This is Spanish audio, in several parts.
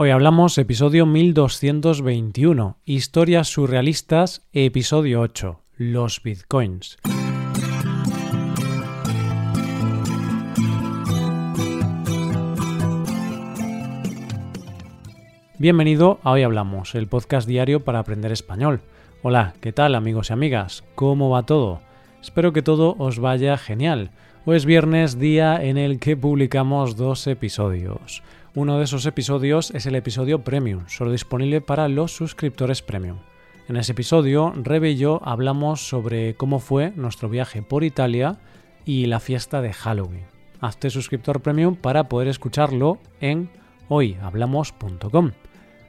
Hoy hablamos episodio 1221, Historias surrealistas, episodio 8, los bitcoins. Bienvenido a Hoy Hablamos, el podcast diario para aprender español. Hola, ¿qué tal amigos y amigas? ¿Cómo va todo? Espero que todo os vaya genial. Hoy es viernes, día en el que publicamos dos episodios. Uno de esos episodios es el episodio Premium, solo disponible para los suscriptores Premium. En ese episodio, Rebe y yo hablamos sobre cómo fue nuestro viaje por Italia y la fiesta de Halloween. Hazte suscriptor Premium para poder escucharlo en hoyhablamos.com.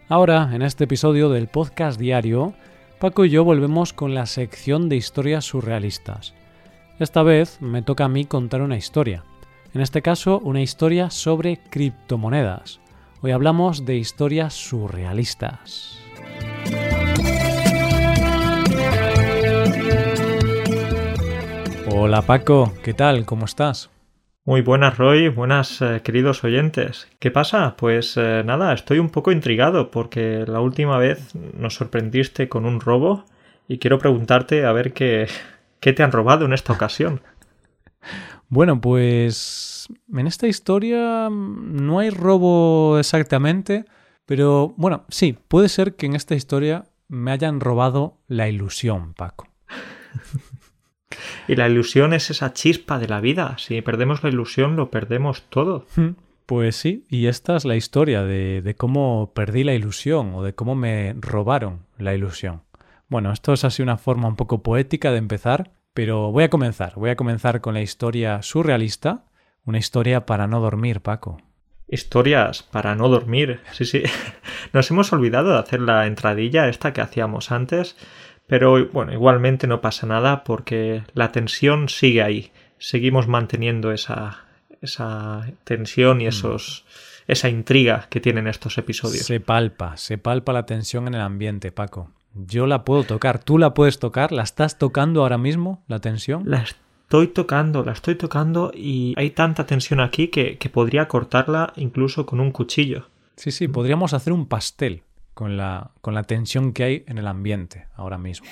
Ahora, en este episodio del podcast diario, Paco y yo volvemos con la sección de historias surrealistas. Esta vez me toca a mí contar una historia. En este caso, una historia sobre criptomonedas. Hoy hablamos de historias surrealistas. Hola Paco, ¿qué tal? ¿Cómo estás? Muy buenas, Roy. Buenas, eh, queridos oyentes. ¿Qué pasa? Pues eh, nada, estoy un poco intrigado porque la última vez nos sorprendiste con un robo y quiero preguntarte a ver qué, qué te han robado en esta ocasión. Bueno, pues en esta historia no hay robo exactamente, pero bueno, sí, puede ser que en esta historia me hayan robado la ilusión, Paco. y la ilusión es esa chispa de la vida. Si perdemos la ilusión, lo perdemos todo. Hmm, pues sí, y esta es la historia de, de cómo perdí la ilusión o de cómo me robaron la ilusión. Bueno, esto es así una forma un poco poética de empezar, pero voy a comenzar. Voy a comenzar con la historia surrealista, una historia para no dormir, Paco. Historias para no dormir. Sí, sí. Nos hemos olvidado de hacer la entradilla esta que hacíamos antes, pero bueno, igualmente no pasa nada porque la tensión sigue ahí. Seguimos manteniendo esa, esa tensión y mm. esos, esa intriga que tienen estos episodios. Se palpa, se palpa la tensión en el ambiente, Paco. Yo la puedo tocar. ¿Tú la puedes tocar? ¿La estás tocando ahora mismo, la tensión? La estoy tocando, la estoy tocando y hay tanta tensión aquí que, que podría cortarla incluso con un cuchillo. Sí, sí, podríamos hacer un pastel con la, con la tensión que hay en el ambiente ahora mismo.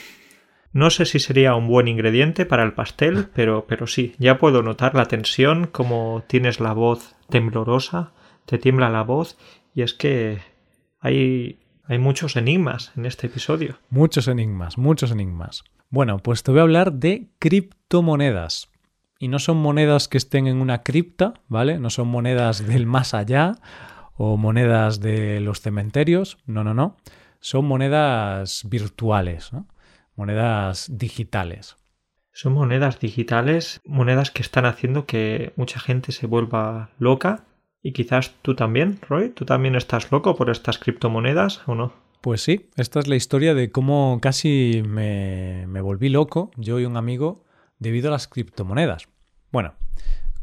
No sé si sería un buen ingrediente para el pastel, pero, pero sí, ya puedo notar la tensión, como tienes la voz temblorosa, te tiembla la voz, y es que hay, hay muchos enigmas en este episodio. Muchos enigmas, muchos enigmas. Bueno, pues te voy a hablar de criptomonedas. Y no son monedas que estén en una cripta, ¿vale? No son monedas del más allá o monedas de los cementerios. No, no, no. Son monedas virtuales, ¿no? Monedas digitales. Son monedas digitales, monedas que están haciendo que mucha gente se vuelva loca y quizás tú también, Roy, tú también estás loco por estas criptomonedas o no? Pues sí, esta es la historia de cómo casi me, volví loco, yo y un amigo, debido a las criptomonedas. Bueno,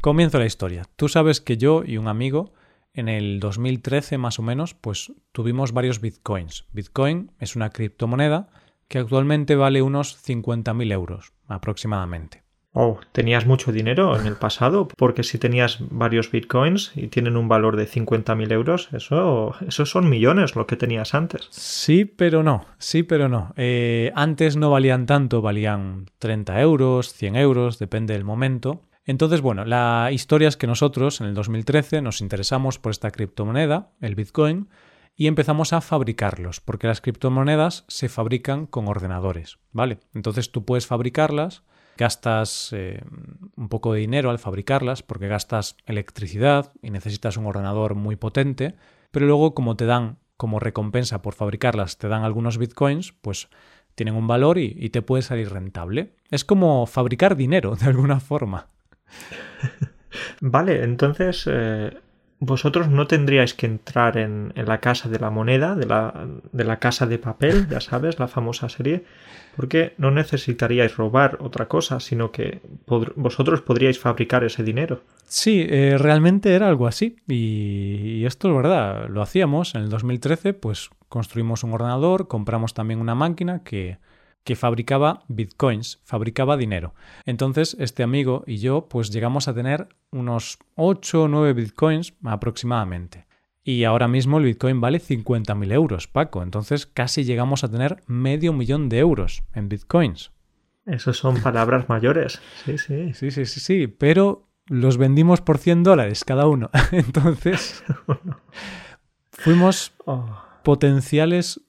comienzo la historia. Tú sabes que yo y un amigo en el 2013 más o menos, pues tuvimos varios bitcoins. Bitcoin es una criptomoneda que actualmente vale unos 50.000 euros aproximadamente. Oh, ¿tenías mucho dinero en el pasado? Porque si tenías varios bitcoins y tienen un valor de 50.000 euros, eso, eso son millones lo que tenías antes. Sí, pero no, sí, pero no. Eh, antes no valían tanto, valían 30 euros, 100 euros, depende del momento. Entonces, bueno, la historia es que nosotros en el 2013 nos interesamos por esta criptomoneda, el Bitcoin, y empezamos a fabricarlos, porque las criptomonedas se fabrican con ordenadores, ¿vale? Entonces tú puedes fabricarlas gastas eh, un poco de dinero al fabricarlas porque gastas electricidad y necesitas un ordenador muy potente, pero luego como te dan como recompensa por fabricarlas, te dan algunos bitcoins, pues tienen un valor y, te puede salir rentable. Es como fabricar dinero, de alguna forma. Vale, entonces eh, vosotros no tendríais que entrar en, la casa de la moneda, de la, de la, casa de papel, ya sabes, la famosa serie, porque no necesitaríais robar otra cosa, sino que vosotros podríais fabricar ese dinero. Sí, eh, realmente era algo así. Y, esto es verdad, lo hacíamos. En el 2013, pues construimos un ordenador, compramos también una máquina que que fabricaba bitcoins, fabricaba dinero. Entonces, este amigo y yo, pues llegamos a tener unos 8 o 9 bitcoins aproximadamente. Y ahora mismo el Bitcoin vale 50.000 euros, Paco. Entonces casi llegamos a tener medio millón de euros en Bitcoins. Esos son palabras mayores. Sí, sí. Sí, sí, sí, sí. Pero los vendimos por 100 dólares cada uno. Entonces fuimos Oh, potenciales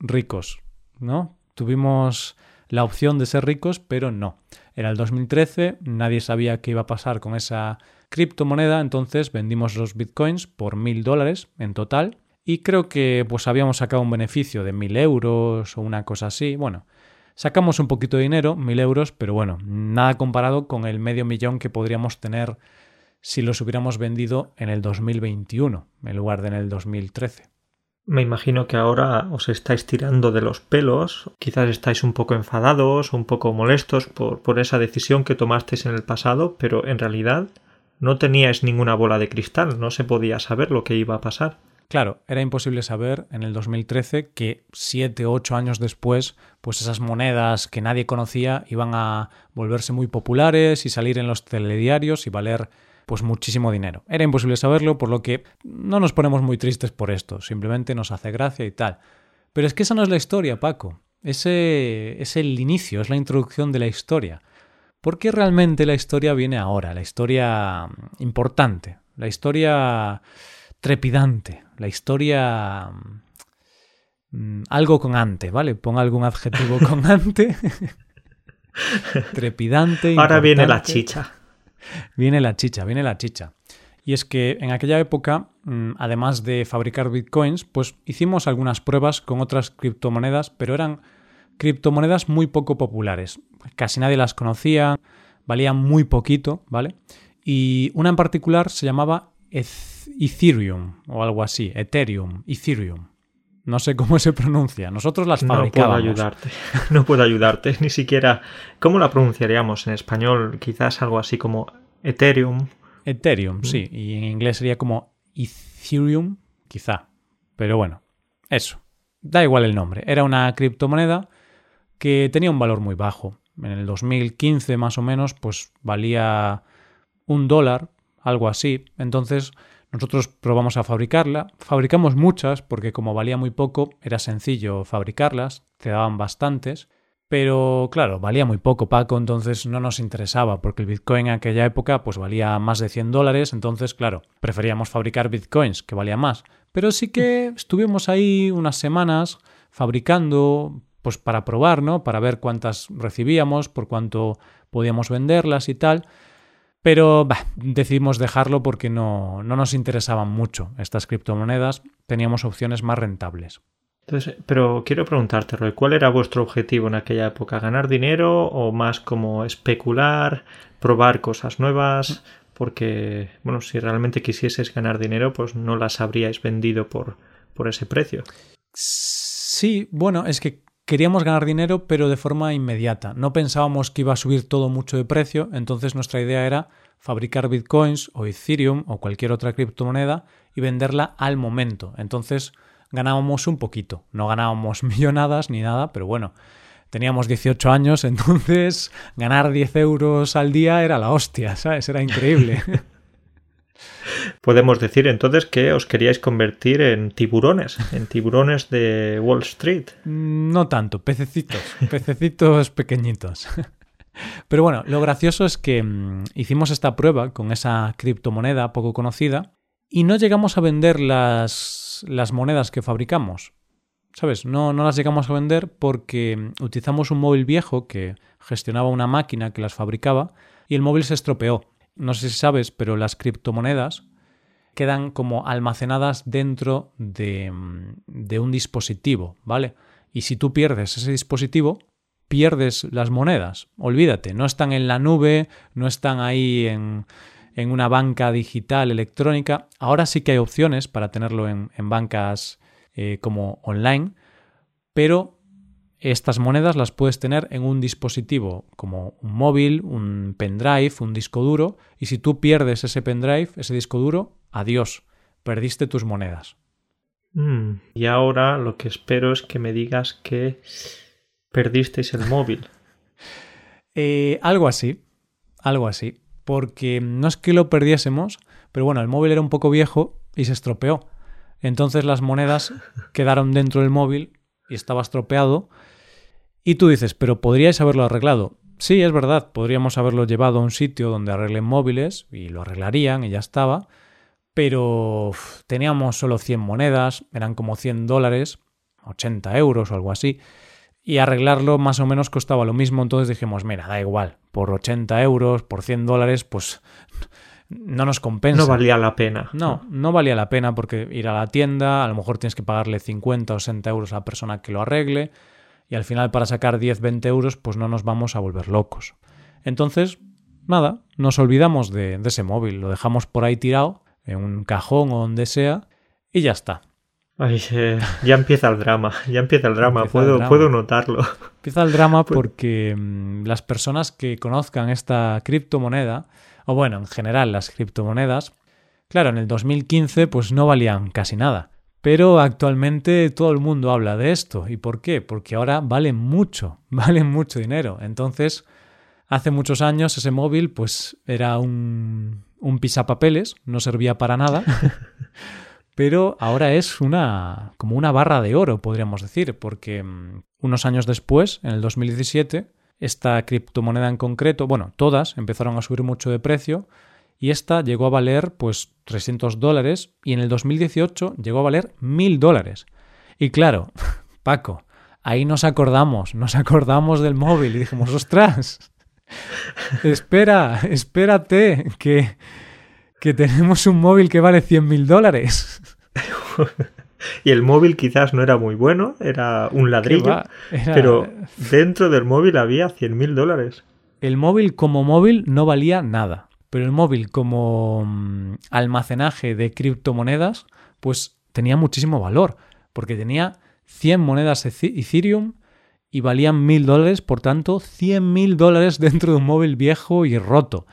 ricos, ¿no? Tuvimos la opción de ser ricos, pero no. Era el 2013, nadie sabía qué iba a pasar con esa criptomoneda, entonces vendimos los bitcoins por mil dólares en total y creo que pues habíamos sacado un beneficio de mil euros o una cosa así. Bueno, sacamos un poquito de dinero, mil euros, pero bueno, nada comparado con el medio millón que podríamos tener si los hubiéramos vendido en el 2021 en lugar de en el 2013. Me imagino que ahora os estáis tirando de los pelos, quizás estáis un poco enfadados, un poco molestos por, por esa decisión que tomasteis en el pasado, pero en realidad no teníais ninguna bola de cristal, no se podía saber lo que iba a pasar. Claro, era imposible saber en el 2013 que siete o ocho años después, pues esas monedas que nadie conocía iban a volverse muy populares y salir en los telediarios y valer pues muchísimo dinero. Era imposible saberlo, por lo que no nos ponemos muy tristes por esto, simplemente nos hace gracia y tal. Pero es que esa no es la historia, Paco. Ese es el inicio, es la introducción de la historia. Porque realmente la historia viene ahora, la historia importante, la historia trepidante, la historia mm, algo con ante, ¿vale? Pon algún adjetivo con ante. Trepidante. Ahora viene la importante. chicha. Viene la chicha, viene la chicha. Y es que en aquella época, mm, además de fabricar bitcoins, pues hicimos algunas pruebas con otras criptomonedas, pero eran criptomonedas muy poco populares. Casi nadie las conocía, valían muy poquito, ¿vale? Y una en particular se llamaba Eth- Ethereum o algo así, Ethereum, Ethereum. No sé cómo se pronuncia. Nosotros las No puedo fabricábamos. ayudarte. No puedo ayudarte. Ni siquiera. ¿Cómo la pronunciaríamos en español? Quizás algo así como Ethereum. Ethereum, sí. Y en inglés sería como Ethereum, quizá. Pero bueno, eso. Da igual el nombre. Era una criptomoneda que tenía un valor muy bajo. En el 2015 más o menos, pues valía un dólar, algo así. Entonces nosotros probamos a fabricarla. Fabricamos muchas porque como valía muy poco, era sencillo fabricarlas. Te daban bastantes. Pero claro, valía muy poco, Paco, entonces no nos interesaba, porque el Bitcoin en aquella época pues valía más de 100 dólares, entonces claro, preferíamos fabricar Bitcoins, que valía más. Pero sí que estuvimos ahí unas semanas fabricando, pues para probar, ¿no? Para ver cuántas recibíamos, por cuánto podíamos venderlas y tal. Pero bah, decidimos dejarlo porque no, no nos interesaban mucho estas criptomonedas, teníamos opciones más rentables. Entonces, pero quiero preguntarte, Roy, ¿cuál era vuestro objetivo en aquella época? ¿Ganar dinero o más como especular, probar cosas nuevas? Porque, bueno, si realmente quisieses ganar dinero, pues no las habríais vendido por, por ese precio. Sí, bueno, es que queríamos ganar dinero, pero de forma inmediata. No pensábamos que iba a subir todo mucho de precio, entonces nuestra idea era fabricar bitcoins o Ethereum o cualquier otra criptomoneda y venderla al momento. Entonces ganábamos un poquito. No ganábamos millonadas ni nada, pero bueno, teníamos 18 años, entonces ganar 10 euros al día era la hostia, ¿sabes? Era increíble. Podemos decir entonces que os queríais convertir en tiburones, en tiburones de Wall Street. No tanto, pececitos, pececitos pequeñitos. Pero bueno, lo gracioso es que mmm, hicimos esta prueba con esa criptomoneda poco conocida y no llegamos a vender las, las monedas que fabricamos. ¿Sabes? No, no las llegamos a vender porque utilizamos un móvil viejo que gestionaba una máquina que las fabricaba y el móvil se estropeó. No sé si sabes, pero las criptomonedas quedan como almacenadas dentro de, de un dispositivo, ¿vale? Y si tú pierdes ese dispositivo, pierdes las monedas. Olvídate, no están en la nube, no están ahí en, en una banca digital electrónica. Ahora sí que hay opciones para tenerlo en, en bancas eh, como online, pero estas monedas las puedes tener en un dispositivo como un móvil, un pendrive, un disco duro, y si tú pierdes ese pendrive, ese disco duro, adiós, perdiste tus monedas. Mm, y ahora lo que espero es que me digas que perdisteis el móvil. eh, algo así, algo así, porque no es que lo perdiésemos, pero bueno, el móvil era un poco viejo y se estropeó. Entonces las monedas quedaron dentro del móvil y estaba estropeado. Y tú dices, pero podríais haberlo arreglado. Sí, es verdad, podríamos haberlo llevado a un sitio donde arreglen móviles y lo arreglarían y ya estaba. Pero teníamos solo 100 monedas, eran como 100 dólares, 80 euros o algo así. Y arreglarlo más o menos costaba lo mismo, entonces dijimos, mira, da igual, por 80 euros, por 100 dólares, pues no nos compensa. No valía la pena. No, no valía la pena porque ir a la tienda, a lo mejor tienes que pagarle 50 o 60 euros a la persona que lo arregle y al final para sacar 10, 20 euros pues no nos vamos a volver locos. Entonces, nada, nos olvidamos de, ese móvil, lo dejamos por ahí tirado, en un cajón o donde sea, y ya está. Ay, ya empieza el drama, ya empieza el drama, puedo, puedo notarlo. Empieza el drama pues porque mm, las personas que conozcan esta criptomoneda o bueno, en general las criptomonedas, claro, en el 2015 pues no valían casi nada. Pero actualmente todo el mundo habla de esto. ¿Y por qué? Porque ahora valen mucho, valen mucho dinero. Entonces, hace muchos años ese móvil pues era un, un pisapapeles, no servía para nada. pero ahora es una como una barra de oro, podríamos decir, porque mm, unos años después, en el 2017, esta criptomoneda en concreto, bueno, todas empezaron a subir mucho de precio y esta llegó a valer pues 300 dólares y en el 2018 llegó a valer 1000 dólares. Y claro, Paco, ahí nos acordamos, nos acordamos del móvil y dijimos, ostras, espera, espérate, que, que tenemos un móvil que vale 100 mil dólares. y el móvil quizás no era muy bueno, era un ladrillo, pero dentro del móvil había 100 mil dólares. El móvil como móvil no valía nada, pero el móvil como mm, almacenaje de criptomonedas, pues tenía muchísimo valor, porque tenía 100 monedas Ethereum y valían mil dólares, por tanto, 100 mil dólares dentro de un móvil viejo y roto.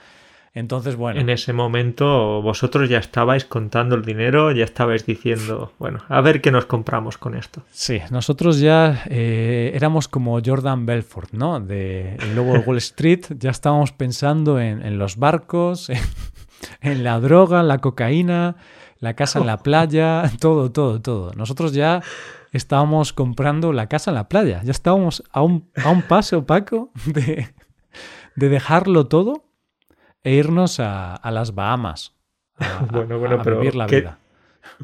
Entonces, bueno. En ese momento vosotros ya estabais contando el dinero, ya estabais diciendo, bueno, a ver qué nos compramos con esto. Sí, nosotros ya eh, éramos como Jordan Belfort, ¿no? De el lobo de Wall Street, ya estábamos pensando en, los barcos, en, la droga, la cocaína, la casa en la playa, todo, todo, todo. Nosotros ya estábamos comprando la casa en la playa, ya estábamos a un, a un paso, Paco, de, de dejarlo todo e irnos a, las Bahamas a, bueno, bueno, pero vivir la vida.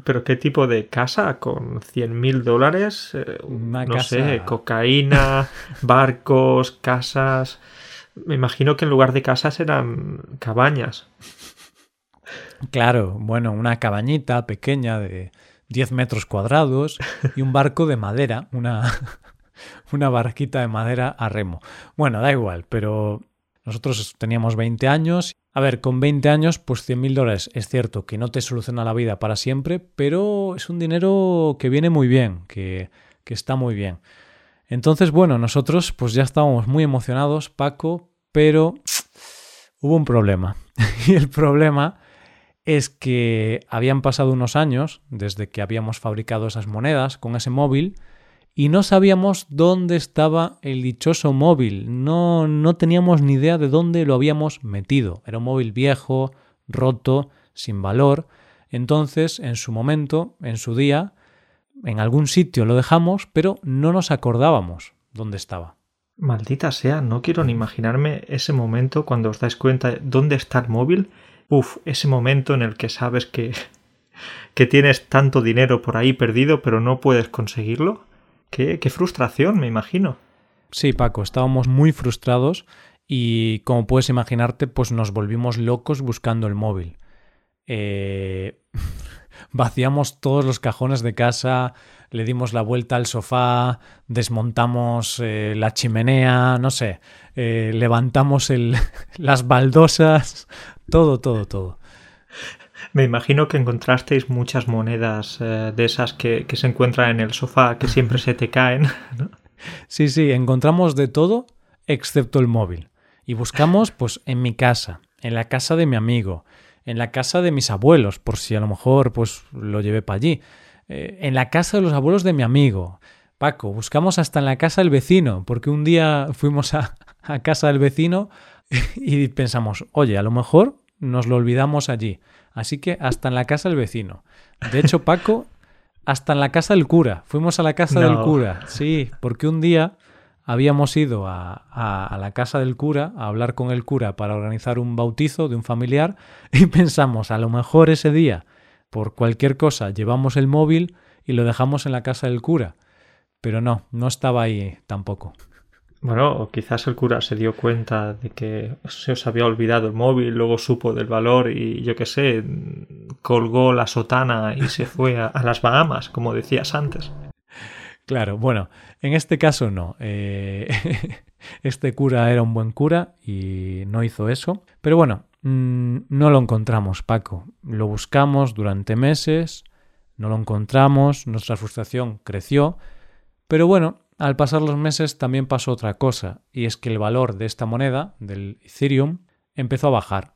¿Pero qué tipo de casa? ¿Con 100 mil dólares? Eh, no sé, cocaína, barcos, casas. Me imagino que en lugar de casas eran cabañas. Claro, bueno, una cabañita pequeña de 10 metros cuadrados y un barco de madera, una, una barquita de madera a remo. Bueno, da igual, pero nosotros teníamos 20 años. A ver, con 20 años, pues 100.000 dólares es cierto que no te soluciona la vida para siempre, pero es un dinero que viene muy bien, que, que está muy bien. Entonces, bueno, nosotros pues ya estábamos muy emocionados, Paco, pero hubo un problema. y el problema es que habían pasado unos años desde que habíamos fabricado esas monedas con ese móvil y no sabíamos dónde estaba el dichoso móvil, no, no teníamos ni idea de dónde lo habíamos metido. Era un móvil viejo, roto, sin valor. Entonces, en su momento, en su día, en algún sitio lo dejamos, pero no nos acordábamos dónde estaba. Maldita sea, no quiero ni imaginarme ese momento cuando os dais cuenta de dónde está el móvil. Uf, ese momento en el que sabes que, que tienes tanto dinero por ahí perdido, pero no puedes conseguirlo. Qué, frustración, me imagino. Sí, Paco, estábamos muy frustrados y como puedes imaginarte, pues nos volvimos locos buscando el móvil. Eh, vaciamos todos los cajones de casa, le dimos la vuelta al sofá, desmontamos eh, la chimenea, no sé, eh, levantamos el, las baldosas, todo, todo, todo. Me imagino que encontrasteis muchas monedas eh, de esas que, se encuentran en el sofá que siempre se te caen. Sí, sí, encontramos de todo excepto el móvil. Y buscamos, pues, en mi casa, en la casa de mi amigo, en la casa de mis abuelos, por si a lo mejor, pues, lo llevé para allí, eh, en la casa de los abuelos de mi amigo. Paco, buscamos hasta en la casa del vecino, porque un día fuimos a, a casa del vecino y pensamos, oye, a lo mejor nos lo olvidamos allí. Así que hasta en la casa del vecino. De hecho, Paco, hasta en la casa del cura. Fuimos a la casa del cura. Sí, porque un día habíamos ido a, a- a la casa del cura a hablar con el cura para organizar un bautizo de un familiar y pensamos, a lo mejor ese día, por cualquier cosa, llevamos el móvil y lo dejamos en la casa del cura. Pero no, no estaba ahí tampoco. Bueno, o quizás el cura se dio cuenta de que se os había olvidado el móvil, luego supo del valor y yo qué sé, colgó la sotana y se fue a, a las Bahamas, como decías antes. Claro, bueno, en este caso no. Eh, este cura era un buen cura y no hizo eso. Pero bueno, mm, no lo encontramos, Paco. Lo buscamos durante meses, no lo encontramos, nuestra frustración creció. Pero bueno, al pasar los meses también pasó otra cosa, y es que el valor de esta moneda, del Ethereum, empezó a bajar.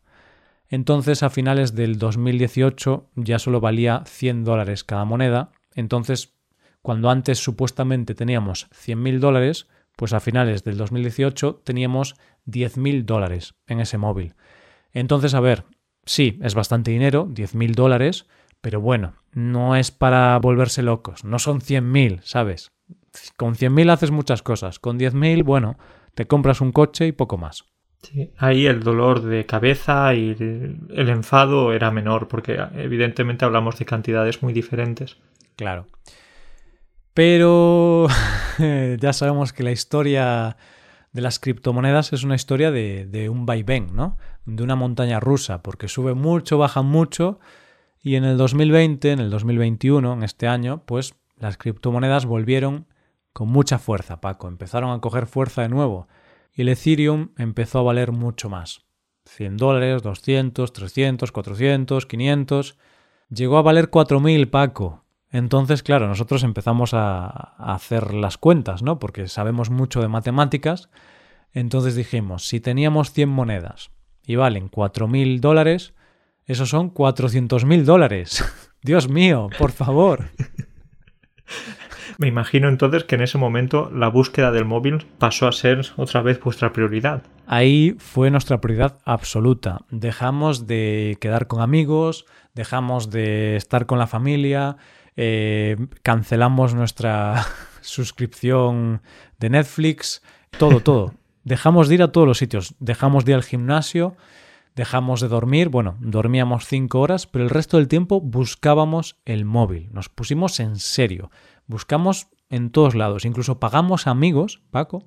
Entonces, a finales del 2018 ya solo valía 100 dólares cada moneda. Entonces, cuando antes supuestamente teníamos 100.000 dólares, pues a finales del 2018 teníamos 10.000 dólares en ese móvil. Entonces, a ver, sí, es bastante dinero, 10.000 dólares, pero bueno, no es para volverse locos, no son 100.000, ¿sabes? Con 100.000 haces muchas cosas, con 10.000, bueno, te compras un coche y poco más. Sí, ahí el dolor de cabeza y el, enfado era menor, porque evidentemente hablamos de cantidades muy diferentes. Claro. Pero ya sabemos que la historia de las criptomonedas es una historia de, de, un vaivén, ¿no? De una montaña rusa, porque sube mucho, baja mucho, y en el 2020, en el 2021, en este año, pues las criptomonedas volvieron con mucha fuerza, Paco. Empezaron a coger fuerza de nuevo. Y el Ethereum empezó a valer mucho más. 100 dólares, 200, 300, 400, 500. Llegó a valer 4.000, Paco. Entonces, claro, nosotros empezamos a, hacer las cuentas, ¿no? Porque sabemos mucho de matemáticas. Entonces dijimos, si teníamos 100 monedas y valen 4.000 dólares, esos son 400.000 dólares. Dios mío, por favor. Me imagino entonces que en ese momento la búsqueda del móvil pasó a ser otra vez vuestra prioridad. Ahí fue nuestra prioridad absoluta. Dejamos de quedar con amigos, dejamos de estar con la familia, eh, cancelamos nuestra suscripción de Netflix, todo, todo. Dejamos de ir a todos los sitios, dejamos de ir al gimnasio, dejamos de dormir, bueno, dormíamos cinco horas, pero el resto del tiempo buscábamos el móvil, nos pusimos en serio, buscamos en todos lados, incluso pagamos amigos, Paco,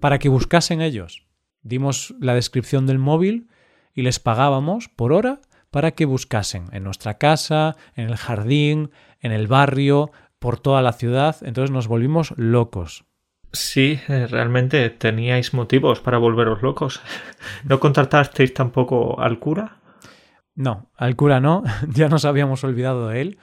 para que buscasen ellos. Dimos la descripción del móvil y les pagábamos por hora para que buscasen en nuestra casa, en el jardín, en el barrio, por toda la ciudad, entonces nos volvimos locos. Sí, realmente teníais motivos para volveros locos. ¿No contratasteis tampoco al cura? No, al cura no, ya nos habíamos olvidado de él,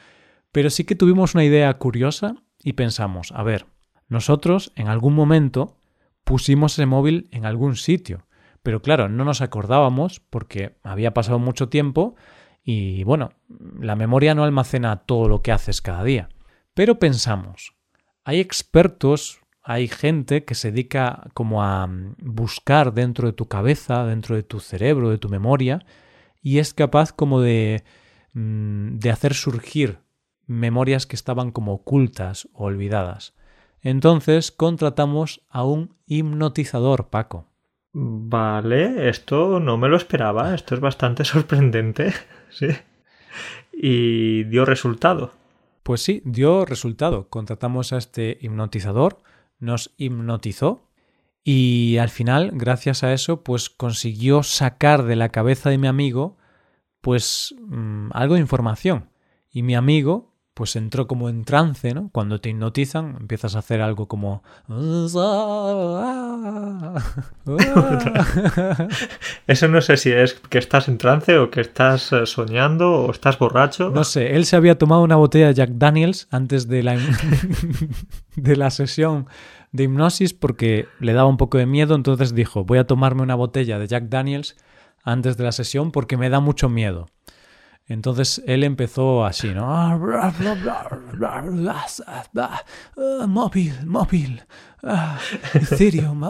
pero sí que tuvimos una idea curiosa y pensamos, a ver, nosotros en algún momento pusimos ese móvil en algún sitio, pero claro, no nos acordábamos porque había pasado mucho tiempo y bueno, la memoria no almacena todo lo que haces cada día. Pero pensamos, hay expertos hay gente que se dedica como a buscar dentro de tu cabeza, dentro de tu cerebro, de tu memoria, y es capaz como de, de hacer surgir memorias que estaban como ocultas o olvidadas. Entonces contratamos a un hipnotizador, Paco. Vale, esto no me lo esperaba, esto es bastante sorprendente, sí. Y dio resultado. Pues sí, dio resultado. Contratamos a este hipnotizador nos hipnotizó y al final, gracias a eso, pues consiguió sacar de la cabeza de mi amigo pues mmm, algo de información. Y mi amigo pues entró como en trance, ¿no? Cuando te hipnotizan empiezas a hacer algo como... Eso no sé si es que estás en trance o que estás soñando o estás borracho. No sé, él se había tomado una botella de Jack Daniels antes de la, de la sesión de hipnosis porque le daba un poco de miedo, entonces dijo, voy a tomarme una botella de Jack Daniels antes de la sesión porque me da mucho miedo. Entonces él empezó así, ¿no? móvil, móvil, Ethereum,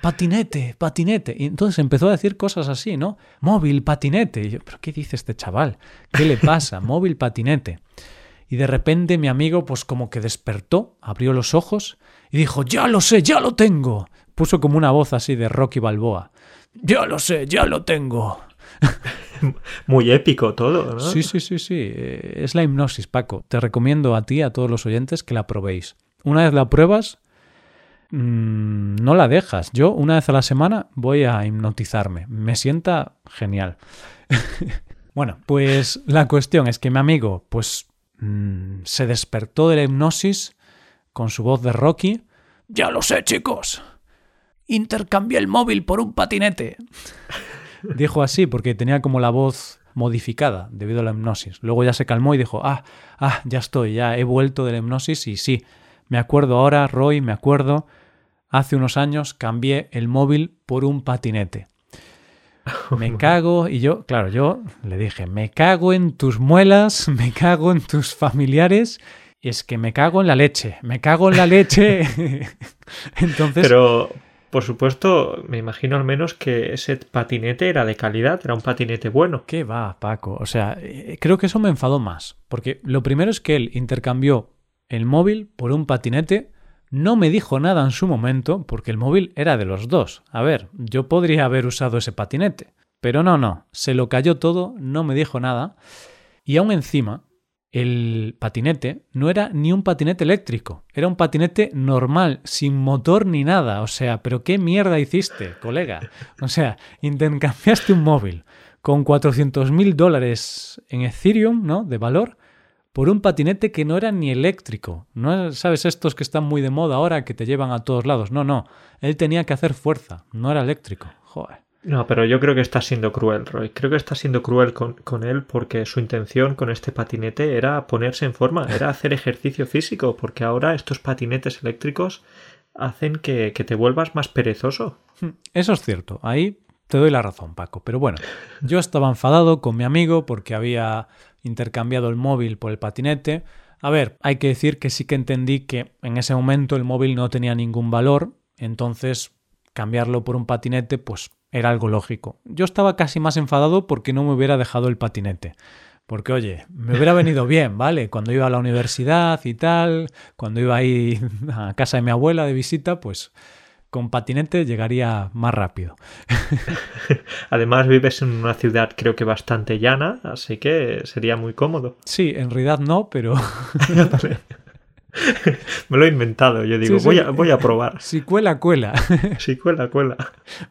patinete, patinete. Y entonces empezó a decir cosas así, ¿no? Móvil, patinete. Y yo, ¿pero qué dice este chaval? ¿Qué le pasa? Móvil, patinete. Y de repente mi amigo, pues como que despertó, abrió los ojos y dijo, ya lo sé, ya lo tengo. Puso como una voz así de Rocky Balboa. Ya lo sé, ya lo tengo. Muy épico todo, ¿no? Sí, sí, sí, sí. Eh, Es la hipnosis, Paco. Te recomiendo a ti, a todos los oyentes, que la probéis. Una vez la pruebas, mm, no la dejas. Yo, una vez a la semana, voy a hipnotizarme. Me sienta genial. bueno, pues la cuestión es que mi amigo, pues, mm, se despertó de la hipnosis con su voz de Rocky. Ya lo sé, chicos. Intercambié el móvil por un patinete. Dijo así porque tenía como la voz modificada debido a la hipnosis. Luego ya se calmó y dijo, ah, ah, ya estoy, ya he vuelto de la hipnosis y sí, me acuerdo ahora, Roy, me acuerdo, hace unos años cambié el móvil por un patinete. Me cago y yo, claro, yo le dije, me cago en tus muelas, me cago en tus familiares, y es que me cago en la leche, me cago en la leche. Entonces, Pero, por supuesto, me imagino al menos que ese patinete era de calidad, era un patinete bueno. ¿Qué va, Paco? O sea, eh, creo que eso me enfadó más. Porque lo primero es que él intercambió el móvil por un patinete. No me dijo nada en su momento, porque el móvil era de los dos. A ver, yo podría haber usado ese patinete. Pero no, no. Se lo cayó todo, no me dijo nada. Y aún encima, el patinete no era ni un patinete eléctrico, era un patinete normal, sin motor ni nada. O sea, pero qué mierda hiciste, colega. O sea, intercambiaste un móvil con 400 mil dólares en Ethereum, ¿no? De valor, por un patinete que no era ni eléctrico. No es- sabes estos que están muy de moda ahora que te llevan a todos lados. No, no. Él tenía que hacer fuerza, no era eléctrico. Joder. No, pero yo creo que está siendo cruel, Roy. Creo que está siendo cruel con, con él porque su intención con este patinete era ponerse en forma, era hacer ejercicio físico, porque ahora estos patinetes eléctricos hacen que, que te vuelvas más perezoso. Eso es cierto, ahí te doy la razón, Paco. Pero bueno, yo estaba enfadado con mi amigo porque había intercambiado el móvil por el patinete. A ver, hay que decir que sí que entendí que en ese momento el móvil no tenía ningún valor, entonces cambiarlo por un patinete pues era algo lógico. Yo estaba casi más enfadado porque no me hubiera dejado el patinete. Porque, oye, me hubiera venido bien, ¿vale? Cuando iba a la universidad y tal, cuando iba ahí a casa de mi abuela de visita, pues con patinete llegaría más rápido. Además vives en una ciudad creo que bastante llana, así que sería muy cómodo. Sí, en realidad no, pero Me lo he inventado, yo digo, Sí, sí. Voy, a, voy a probar. si cuela, cuela. Sí, cuela, cuela.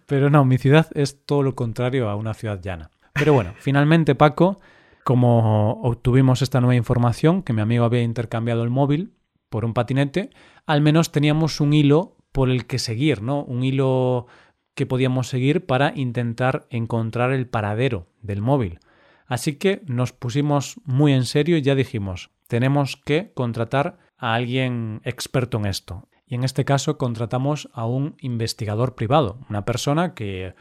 Pero no, mi ciudad es todo lo contrario a una ciudad llana. Pero bueno, finalmente, Paco, como obtuvimos esta nueva información, que mi amigo había intercambiado el móvil por un patinete, al menos teníamos un hilo por el que seguir, ¿no? Un hilo que podíamos seguir para intentar encontrar el paradero del móvil. Así que nos pusimos muy en serio y ya dijimos, tenemos que contratar a alguien experto en esto. Y en este caso contratamos a un investigador privado, una persona que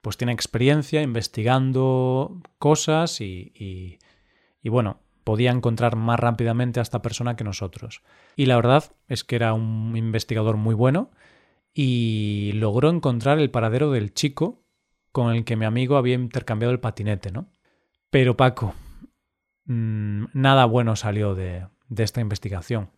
pues tiene experiencia investigando cosas y, y- bueno, podía encontrar más rápidamente a esta persona que nosotros. Y la verdad es que era un investigador muy bueno y logró encontrar el paradero del chico con el que mi amigo había intercambiado el patinete, ¿no? Pero Paco, mm, nada bueno salió de, de esta investigación.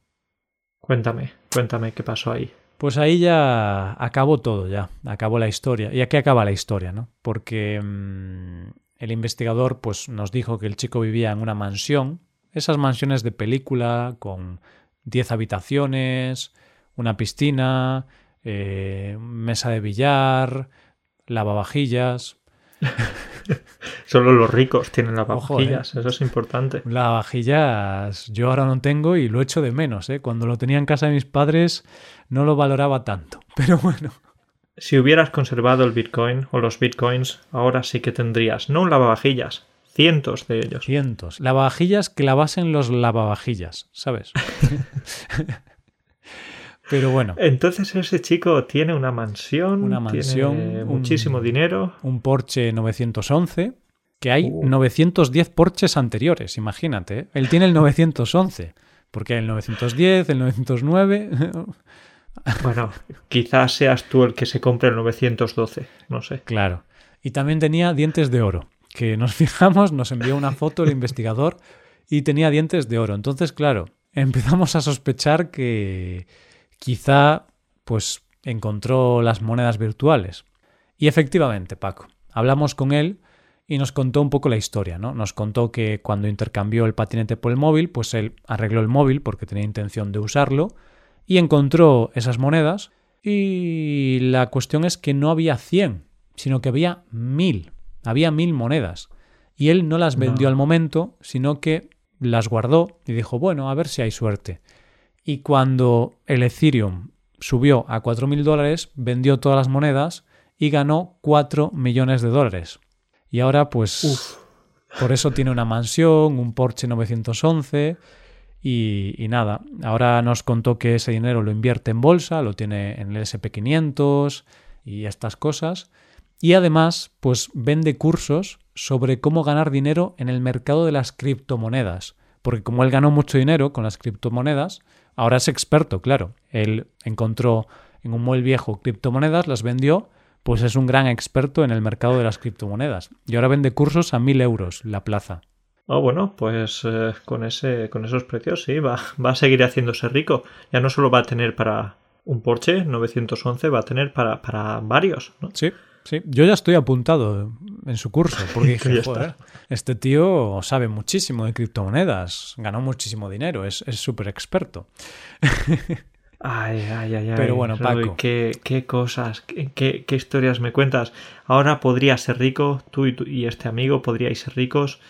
Cuéntame, cuéntame qué pasó ahí. Pues ahí ya acabó todo, ya acabó la historia. Y aquí acaba la historia, ¿no? Porque mm, el investigador pues, nos dijo que el chico vivía en una mansión, esas mansiones de película con 10 habitaciones, una piscina, eh, mesa de billar, lavavajillas. Solo los ricos tienen las Ojo, vajillas, eso es importante. Lavavajillas yo ahora no tengo y lo echo de menos, ¿eh? Cuando lo tenía en casa de mis padres no lo valoraba tanto. Pero bueno. Si hubieras conservado el Bitcoin o los Bitcoins, ahora sí que tendrías, no un lavavajillas, cientos de ellos. Cientos. Lavavajillas que lavasen los lavavajillas, ¿sabes? Pero bueno, Entonces ese chico tiene una mansión, Una mansión, tiene un- muchísimo dinero. un Porsche 911, que hay Uh. 910 Porsches anteriores, imagínate. ¿eh? Él tiene el 911, porque hay el 910, el 909... Bueno, quizás seas tú el que se compre el 912, no sé. Claro. Y también tenía dientes de oro, que nos fijamos, nos envió una foto el investigador y tenía dientes de oro. Entonces, claro, empezamos a sospechar que quizá pues encontró las monedas virtuales. Y efectivamente, Paco, hablamos con él y nos contó un poco la historia, ¿no? Nos contó que cuando intercambió el patinete por el móvil, pues él arregló el móvil porque tenía intención de usarlo y encontró esas monedas y la cuestión es que no había 100, sino que había mil, había mil monedas. Y él no las vendió al momento, sino que las guardó y dijo, bueno, a ver si hay suerte. Y cuando el Ethereum subió a 4.000 dólares, vendió todas las monedas y ganó 4 millones de dólares. Y ahora pues por eso tiene una mansión, un Porsche 911 y, y, nada, ahora nos contó que ese dinero lo invierte en bolsa, lo tiene en el SP500 y estas cosas. Y además pues vende cursos sobre cómo ganar dinero en el mercado de las criptomonedas. Porque como él ganó mucho dinero con las criptomonedas, ahora es experto, claro. Él encontró en un mueble viejo criptomonedas, las vendió, pues es un gran experto en el mercado de las criptomonedas. Y ahora vende cursos a mil euros la plaza. Oh, bueno, pues eh, con, ese, con esos precios sí, va, va a seguir haciéndose rico. Ya no solo va a tener para un Porsche 911, va a tener para, para varios, ¿no? Sí, Sí, yo ya estoy apuntado en su curso, porque dije, joder, este tío sabe muchísimo de criptomonedas, ganó muchísimo dinero, es súper experto. Ay, ay, ay, ay. Pero bueno, Paco. Qué, qué cosas, qué, qué, historias me cuentas. Ahora podría ser rico, tú y, tú y este amigo podríais ser ricos,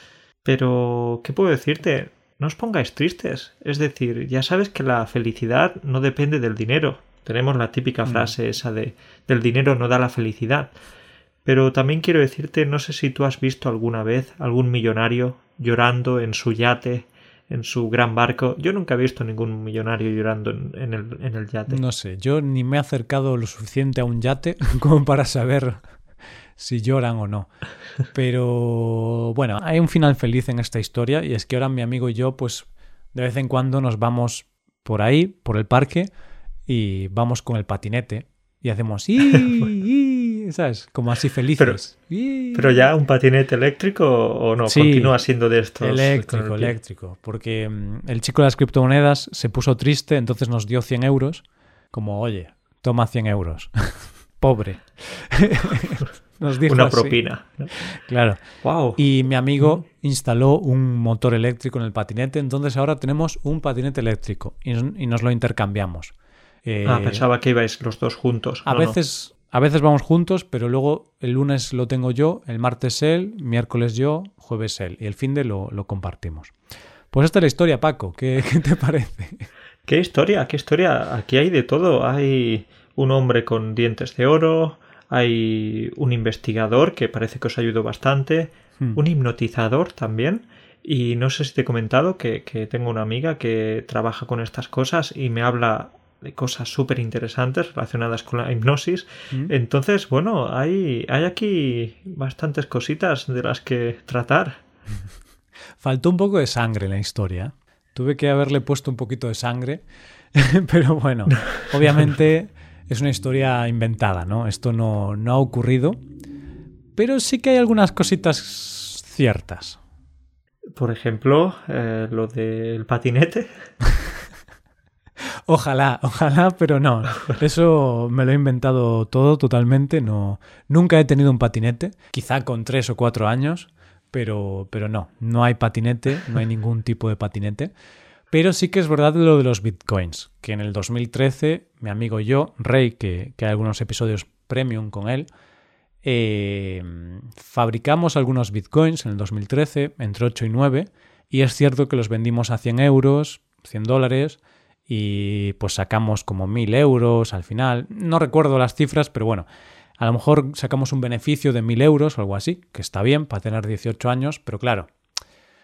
pero ¿qué puedo decirte? No os pongáis tristes. Es decir, ya sabes que la felicidad no depende del dinero, tenemos la típica mm. frase esa de del dinero no da la felicidad. Pero también quiero decirte, no sé si tú has visto alguna vez algún millonario llorando en su yate, en su gran barco. Yo nunca he visto ningún millonario llorando en, el, en el yate. No sé, yo ni me he acercado lo suficiente a un yate como para saber si lloran o no. Pero bueno, hay un final feliz en esta historia y es que ahora mi amigo y yo pues de vez en cuando nos vamos por ahí, por el parque, y vamos con el patinete y hacemos ¡y! ¿sabes? Como así felices. Pero, ya un patinete eléctrico o no, continúa siendo de estos. Eléctrico, eléctrico. Porque mm, el chico de las criptomonedas se puso triste, entonces nos dio 100 euros. Como, oye, toma 100 euros. Pobre. Nos dijo Una propina. Claro. Wow. Y mi amigo instaló un motor eléctrico en el patinete, entonces ahora tenemos un patinete eléctrico y nos lo intercambiamos. Ah, pensaba que ibais los dos juntos. A veces, a veces vamos juntos, pero luego el lunes lo tengo yo, el martes él, miércoles yo, jueves él. Y el fin de lo, lo compartimos. Pues esta es la historia, Paco. ¿Qué, ¿Qué, te parece? ¿Qué historia? ¿Qué historia? Aquí hay de todo. Hay un hombre con dientes de oro, hay un investigador que parece que os ayudó bastante, hmm. un hipnotizador también. Y no sé si te he comentado que, que tengo una amiga que trabaja con estas cosas y me habla de cosas súper interesantes relacionadas con la hipnosis. Mm. Entonces, bueno, hay, hay aquí bastantes cositas de las que tratar. Faltó un poco de sangre en la historia. Tuve que haberle puesto un poquito de sangre, pero bueno, obviamente es una historia inventada, ¿no? Esto no, no ha ocurrido, pero sí que hay algunas cositas ciertas. Por ejemplo, eh, lo del patinete. Ojalá, ojalá, pero no. Eso me lo he inventado todo totalmente. No, nunca he tenido un patinete, quizá con tres o cuatro años, pero, pero no, no hay patinete, no hay ningún tipo de patinete. Pero sí que es verdad lo de los bitcoins, que en el 2013 mi amigo yo, Rey, que, que hay algunos episodios premium con él, eh, fabricamos algunos bitcoins en el 2013, entre 8 y 9, y es cierto que los vendimos a 100 euros, 100 dólares, y pues sacamos como mil euros al final. No recuerdo las cifras, pero bueno, a lo mejor sacamos un beneficio de mil euros o algo así, que está bien para tener 18 años, pero claro,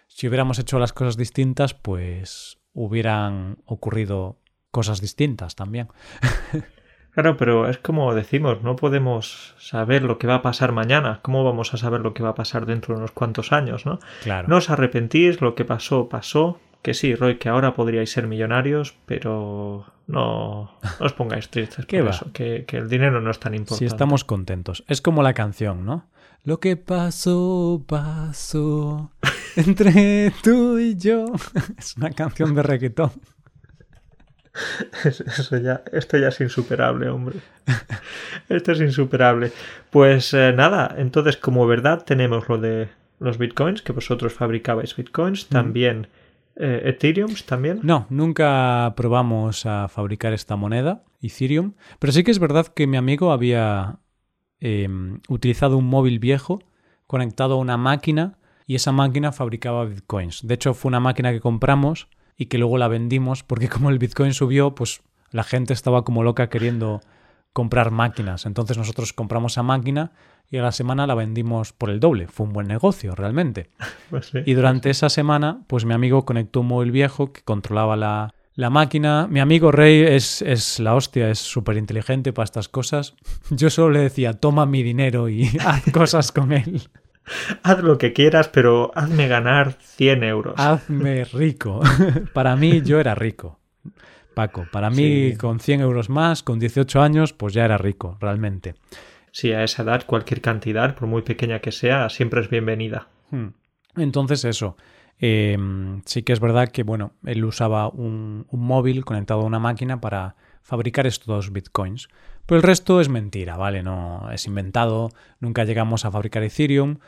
si hubiéramos hecho las cosas distintas, pues hubieran ocurrido cosas distintas también. Claro, pero es como decimos, no podemos saber lo que va a pasar mañana. ¿Cómo vamos a saber lo que va a pasar dentro de unos cuantos años, no? Claro. No os arrepentís, lo que pasó, pasó que sí, Roy, que ahora podríais ser millonarios, pero no, os pongáis tristes por eso, que, que, el dinero no es tan importante. Si estamos contentos. Es como la canción, ¿no? Lo que pasó, pasó entre tú y yo. Es una canción de reggaetón. Eso ya, esto ya es insuperable, hombre. Esto es insuperable. Pues eh, nada, entonces como verdad tenemos lo de los bitcoins, que vosotros fabricabais bitcoins, también eh, Ethereum, también. No, nunca probamos a fabricar esta moneda, Ethereum, pero sí que es verdad que mi amigo había em, utilizado un móvil viejo conectado a una máquina y esa máquina fabricaba bitcoins. De hecho, fue una máquina que compramos y que luego la vendimos porque como el Bitcoin subió, pues la gente estaba como loca queriendo comprar máquinas. Entonces nosotros compramos esa máquina y a la semana la vendimos por el doble. Fue un buen negocio, realmente. Pues y durante esa semana, pues mi amigo conectó un móvil viejo que controlaba la, la máquina. Mi amigo Rey es, es la hostia, es súper inteligente para estas cosas. Yo solo le decía, toma mi dinero y haz cosas con él. Haz lo que quieras, pero hazme ganar 100 euros. Hazme rico. para mí yo era rico. Paco, para mí con 100 euros más, con 18 años, pues ya era rico, realmente. Sí, a esa edad cualquier cantidad, por muy pequeña que sea, siempre es bienvenida. Hmm. Entonces eso, em, sí que es verdad que, bueno, él usaba un, un móvil conectado a una máquina para fabricar estos bitcoins. Pero el resto es mentira, ¿vale? No es inventado, nunca llegamos a fabricar Ethereum,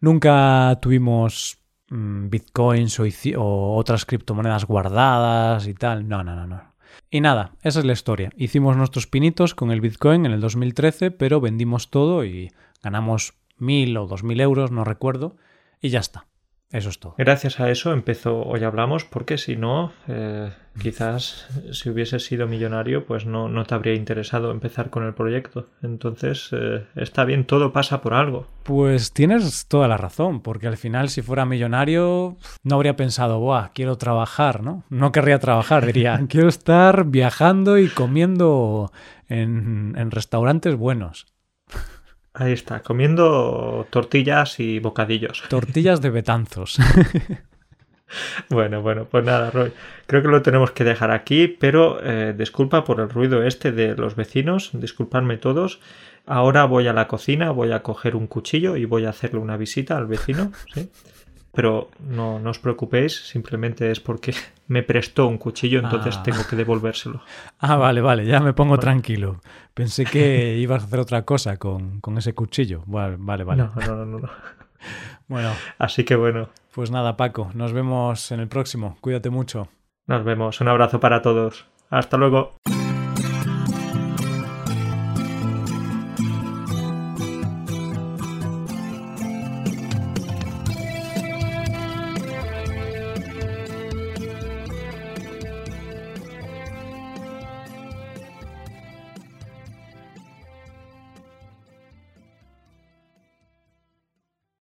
nunca tuvimos mm, bitcoins o, otras criptomonedas guardadas y tal. No, no, no, no. Y nada, esa es la historia. Hicimos nuestros pinitos con el bitcoin en el 2013, pero vendimos todo y ganamos mil o dos mil euros, no recuerdo, y ya está. Eso es todo. Gracias a eso empezó Hoy Hablamos, porque si no, eh, quizás si hubiese sido millonario, pues no, no, te habría interesado empezar con el proyecto. Entonces, eh, está bien, todo pasa por algo. Pues tienes toda la razón, porque al final, si fuera millonario, no habría pensado, Buah, quiero trabajar, ¿no? No querría trabajar, diría, quiero estar viajando y comiendo en, en restaurantes buenos. Ahí está, comiendo tortillas y bocadillos. Tortillas de betanzos. bueno, bueno, pues nada, Roy. Creo que lo tenemos que dejar aquí, pero eh, disculpa por el ruido este de los vecinos, disculpadme todos. Ahora voy a la cocina, voy a coger un cuchillo y voy a hacerle una visita al vecino, ¿sí? Pero no, no os preocupéis, simplemente es porque me prestó un cuchillo, entonces Ah. tengo que devolvérselo. Ah, vale, vale, ya me pongo tranquilo. Pensé que ibas a hacer otra cosa con, con ese cuchillo. Vale, vale, vale. No, no, no, no. Bueno, Así que bueno, pues nada, Paco, nos vemos en el próximo. Cuídate mucho. nos vemos. Un abrazo para todos. Hasta luego.